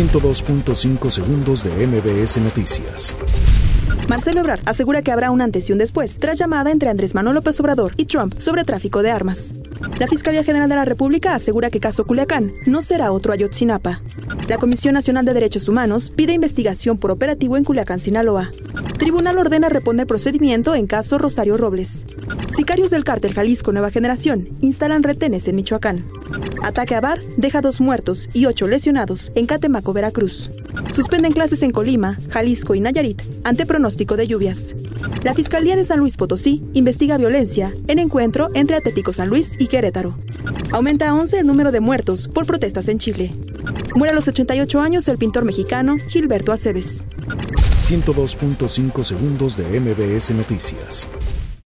102.5 segundos de MBS Noticias. Marcelo Ebrard asegura que habrá un antes y un después tras llamada entre Andrés Manuel López Obrador y Trump sobre tráfico de armas. La Fiscalía General de la República asegura que caso Culiacán no será otro Ayotzinapa. La Comisión Nacional de Derechos Humanos pide investigación por operativo en Culiacán, Sinaloa. Tribunal ordena reponer procedimiento en caso Rosario Robles. Sicarios del cártel Jalisco Nueva Generación instalan retenes en Michoacán. Ataque a bar deja dos muertos y ocho lesionados en Catemaco, Veracruz. Suspenden clases en Colima, Jalisco y Nayarit ante pronóstico de lluvias. La Fiscalía de San Luis Potosí investiga violencia en encuentro entre Atlético San Luis y Querétaro. Aumenta a 11 el número de muertos por protestas en Chile. Muere a los 88 años el pintor mexicano Gilberto Aceves. 102.5 segundos de MBS Noticias.